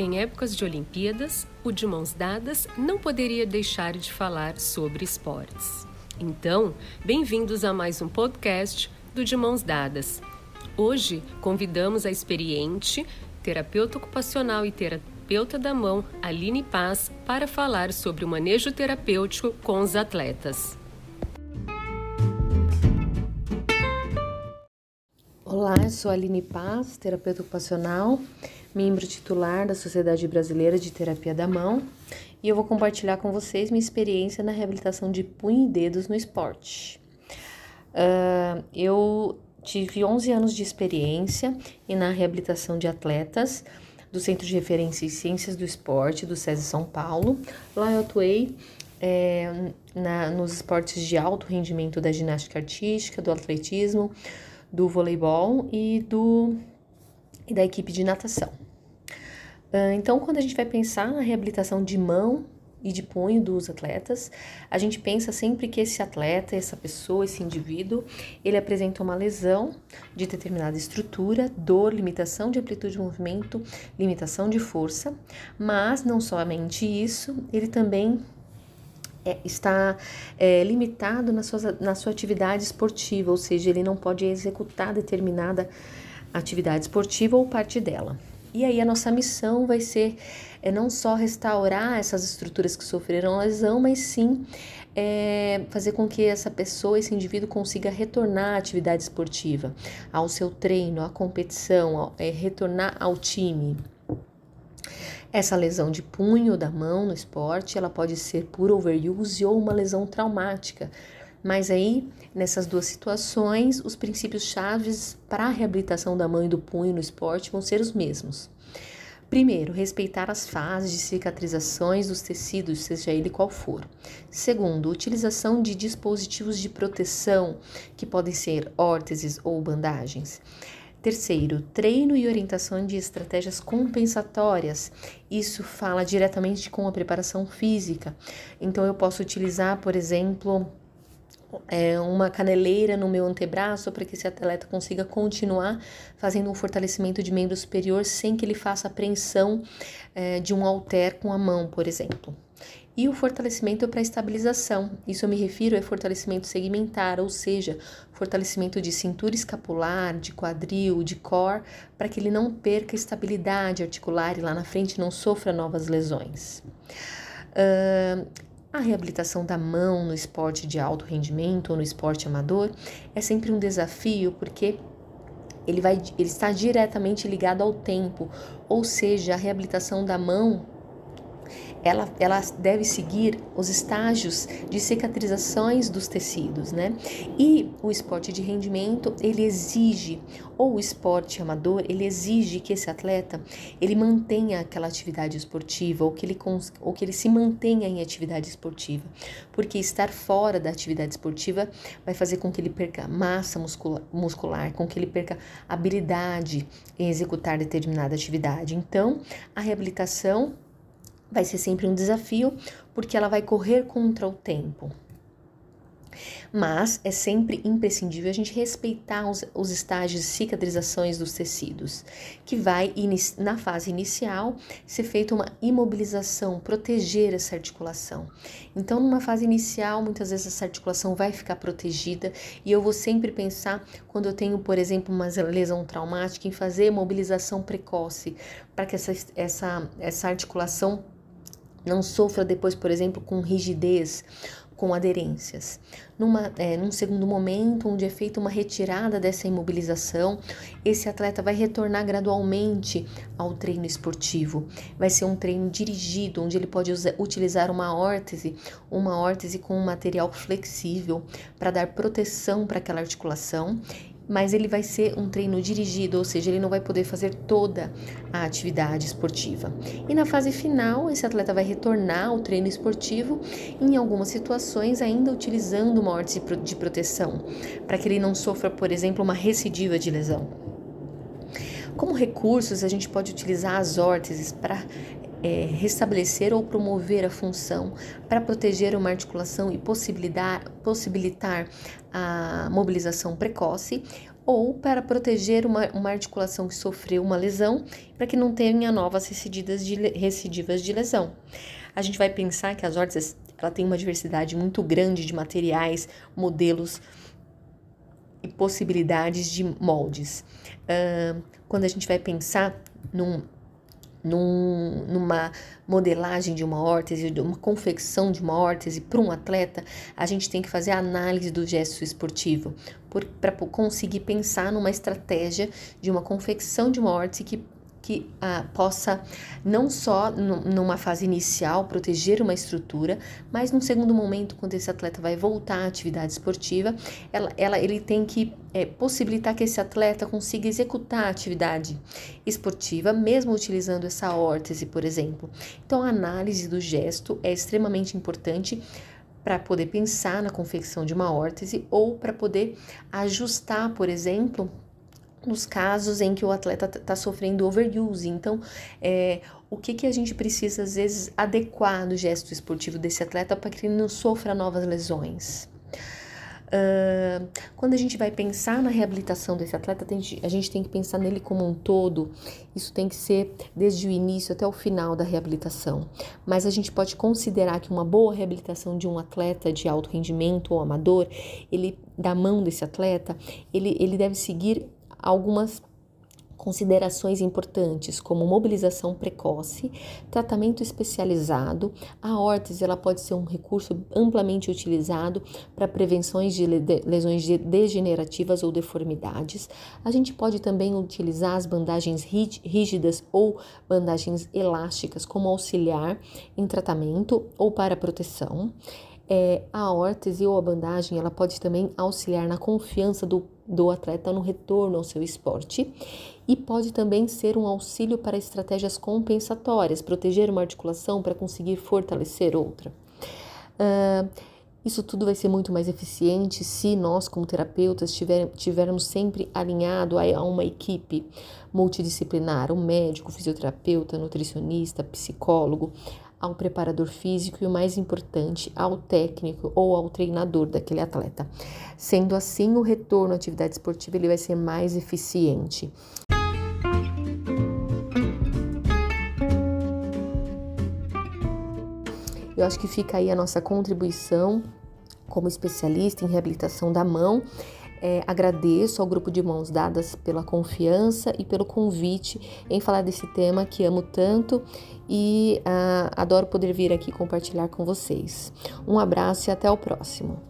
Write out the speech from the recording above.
Em épocas de Olimpíadas, o De Mãos Dadas não poderia deixar de falar sobre esportes. Então, bem-vindos a mais um podcast do De Mãos Dadas. Hoje, convidamos a experiente terapeuta ocupacional e terapeuta da mão, Aline Paz, para falar sobre o manejo terapêutico com os atletas. Olá, sou a Aline Paz, terapeuta ocupacional membro titular da Sociedade Brasileira de Terapia da Mão, e eu vou compartilhar com vocês minha experiência na reabilitação de punho e dedos no esporte. Uh, eu tive 11 anos de experiência e na reabilitação de atletas do Centro de Referência em Ciências do Esporte do SESI São Paulo. Lá eu atuei é, na, nos esportes de alto rendimento da ginástica artística, do atletismo, do voleibol e do e da equipe de natação. Então, quando a gente vai pensar na reabilitação de mão e de punho dos atletas, a gente pensa sempre que esse atleta, essa pessoa, esse indivíduo, ele apresenta uma lesão de determinada estrutura, dor, limitação de amplitude de movimento, limitação de força, mas não somente isso, ele também é, está é, limitado na na sua atividade esportiva, ou seja, ele não pode executar determinada atividade esportiva ou parte dela. E aí a nossa missão vai ser é, não só restaurar essas estruturas que sofreram lesão, mas sim é, fazer com que essa pessoa, esse indivíduo consiga retornar à atividade esportiva, ao seu treino, à competição, ao, é, retornar ao time. Essa lesão de punho da mão no esporte, ela pode ser por overuse ou uma lesão traumática, mas aí, nessas duas situações, os princípios chaves para a reabilitação da mão e do punho no esporte vão ser os mesmos. Primeiro, respeitar as fases de cicatrizações dos tecidos, seja ele qual for. Segundo, utilização de dispositivos de proteção, que podem ser órteses ou bandagens. Terceiro, treino e orientação de estratégias compensatórias. Isso fala diretamente com a preparação física. Então, eu posso utilizar, por exemplo, é, uma caneleira no meu antebraço para que esse atleta consiga continuar fazendo um fortalecimento de membro superior sem que ele faça apreensão é, de um halter com a mão, por exemplo. E o fortalecimento para estabilização. Isso eu me refiro a fortalecimento segmentar, ou seja, fortalecimento de cintura escapular, de quadril, de core, para que ele não perca estabilidade articular e lá na frente não sofra novas lesões. A reabilitação da mão no esporte de alto rendimento ou no esporte amador é sempre um desafio porque ele, vai, ele está diretamente ligado ao tempo, ou seja, a reabilitação da mão ela, ela deve seguir os estágios de cicatrizações dos tecidos, né? E o esporte de rendimento, ele exige, ou o esporte amador, ele exige que esse atleta, ele mantenha aquela atividade esportiva, ou que ele, ou que ele se mantenha em atividade esportiva, porque estar fora da atividade esportiva vai fazer com que ele perca massa muscular, muscular com que ele perca habilidade em executar determinada atividade. Então, a reabilitação vai ser sempre um desafio, porque ela vai correr contra o tempo. Mas é sempre imprescindível a gente respeitar os, os estágios de cicatrizações dos tecidos, que vai, na fase inicial, ser feita uma imobilização, proteger essa articulação. Então, numa fase inicial, muitas vezes essa articulação vai ficar protegida e eu vou sempre pensar, quando eu tenho, por exemplo, uma lesão traumática, em fazer mobilização precoce, para que essa, essa, essa articulação não sofra depois, por exemplo, com rigidez, com aderências. Numa, é, num segundo momento, onde é feita uma retirada dessa imobilização, esse atleta vai retornar gradualmente ao treino esportivo. Vai ser um treino dirigido, onde ele pode usar, utilizar uma órtese, uma órtese com um material flexível para dar proteção para aquela articulação mas ele vai ser um treino dirigido, ou seja, ele não vai poder fazer toda a atividade esportiva. E na fase final, esse atleta vai retornar ao treino esportivo, em algumas situações ainda utilizando uma órtese de proteção, para que ele não sofra, por exemplo, uma recidiva de lesão. Como recursos, a gente pode utilizar as órteses para é, restabelecer ou promover a função para proteger uma articulação e possibilitar, possibilitar a mobilização precoce ou para proteger uma, uma articulação que sofreu uma lesão para que não tenha novas recidivas de, recidivas de lesão. A gente vai pensar que as órteses ela tem uma diversidade muito grande de materiais, modelos e possibilidades de moldes. Uh, quando a gente vai pensar num num, numa modelagem de uma órtese, de uma confecção de uma órtese para um atleta, a gente tem que fazer a análise do gesto esportivo para conseguir pensar numa estratégia de uma confecção de uma órtese que que ah, possa não só numa fase inicial proteger uma estrutura, mas num segundo momento, quando esse atleta vai voltar à atividade esportiva, ela, ela ele tem que é, possibilitar que esse atleta consiga executar a atividade esportiva, mesmo utilizando essa órtese, por exemplo. Então, a análise do gesto é extremamente importante para poder pensar na confecção de uma órtese ou para poder ajustar, por exemplo, nos casos em que o atleta está sofrendo overuse. Então, é, o que, que a gente precisa, às vezes, adequar no gesto esportivo desse atleta para que ele não sofra novas lesões? Uh, quando a gente vai pensar na reabilitação desse atleta, a gente tem que pensar nele como um todo. Isso tem que ser desde o início até o final da reabilitação. Mas a gente pode considerar que uma boa reabilitação de um atleta de alto rendimento ou amador, ele da mão desse atleta, ele, ele deve seguir algumas considerações importantes, como mobilização precoce, tratamento especializado. A órtese ela pode ser um recurso amplamente utilizado para prevenções de lesões degenerativas ou deformidades. A gente pode também utilizar as bandagens rígidas ou bandagens elásticas como auxiliar em tratamento ou para proteção. É, a órtese ou a bandagem ela pode também auxiliar na confiança do, do atleta no retorno ao seu esporte e pode também ser um auxílio para estratégias compensatórias, proteger uma articulação para conseguir fortalecer outra. Uh, isso tudo vai ser muito mais eficiente se nós, como terapeutas, tiver, tivermos sempre alinhado a, uma equipe multidisciplinar, um médico, fisioterapeuta, nutricionista, psicólogo, ao preparador físico e o mais importante, ao técnico ou ao treinador daquele atleta. Sendo assim, o retorno à atividade esportiva ele vai ser mais eficiente. Eu acho que fica aí a nossa contribuição como especialista em reabilitação da mão é, agradeço ao grupo de mãos dadas pela confiança e pelo convite em falar desse tema que amo tanto e ah, adoro poder vir aqui compartilhar com vocês. Um abraço e até o próximo.